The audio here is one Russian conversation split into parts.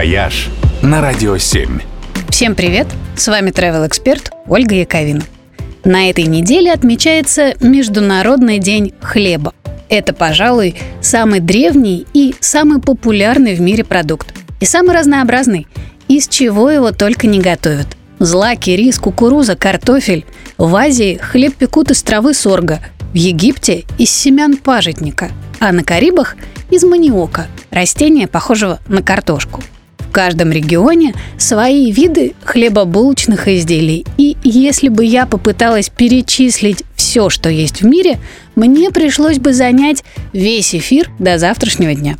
«Вояж» на Радио 7. Всем привет! С вами travel-эксперт Ольга Яковина. На этой неделе отмечается Международный день хлеба. Это, пожалуй, самый древний и самый популярный в мире продукт. И самый разнообразный. Из чего его только не готовят. Злаки, рис, кукуруза, картофель. В Азии хлеб пекут из травы сорга. В Египте – из семян пажитника. А на Карибах – из маниока, растения, похожего на картошку. В каждом регионе свои виды хлебобулочных изделий. И если бы я попыталась перечислить все, что есть в мире, мне пришлось бы занять весь эфир до завтрашнего дня.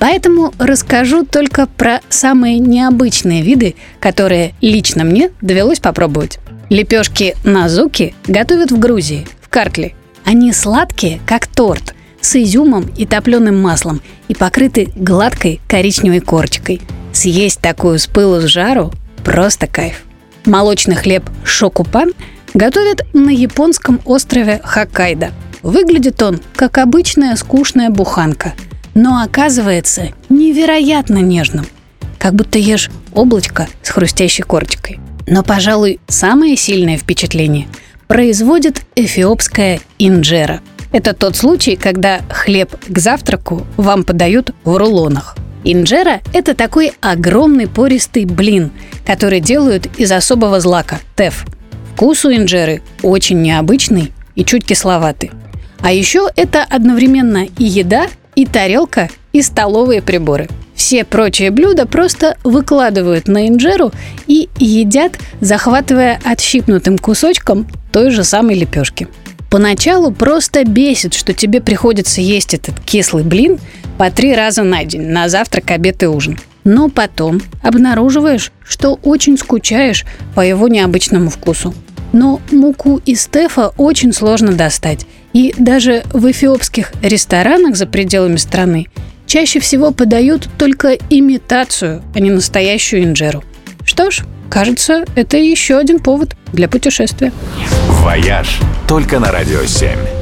Поэтому расскажу только про самые необычные виды, которые лично мне довелось попробовать. Лепешки назуки готовят в Грузии, в Картле. Они сладкие, как торт, с изюмом и топленым маслом и покрыты гладкой коричневой корочкой. Съесть такую с пылу с жару – просто кайф. Молочный хлеб шокупан готовят на японском острове Хоккайдо. Выглядит он как обычная скучная буханка, но оказывается невероятно нежным, как будто ешь облачко с хрустящей корочкой. Но, пожалуй, самое сильное впечатление производит эфиопская инжера – это тот случай, когда хлеб к завтраку вам подают в рулонах. Инжера – это такой огромный пористый блин, который делают из особого злака – теф. Вкус у инжеры очень необычный и чуть кисловатый. А еще это одновременно и еда, и тарелка, и столовые приборы. Все прочие блюда просто выкладывают на инжеру и едят, захватывая отщипнутым кусочком той же самой лепешки. Поначалу просто бесит, что тебе приходится есть этот кислый блин по три раза на день, на завтрак, обед и ужин. Но потом обнаруживаешь, что очень скучаешь по его необычному вкусу. Но муку из тефа очень сложно достать. И даже в эфиопских ресторанах за пределами страны чаще всего подают только имитацию, а не настоящую инжеру. Что ж, кажется, это еще один повод для путешествия. «Вояж» только на Радио 7.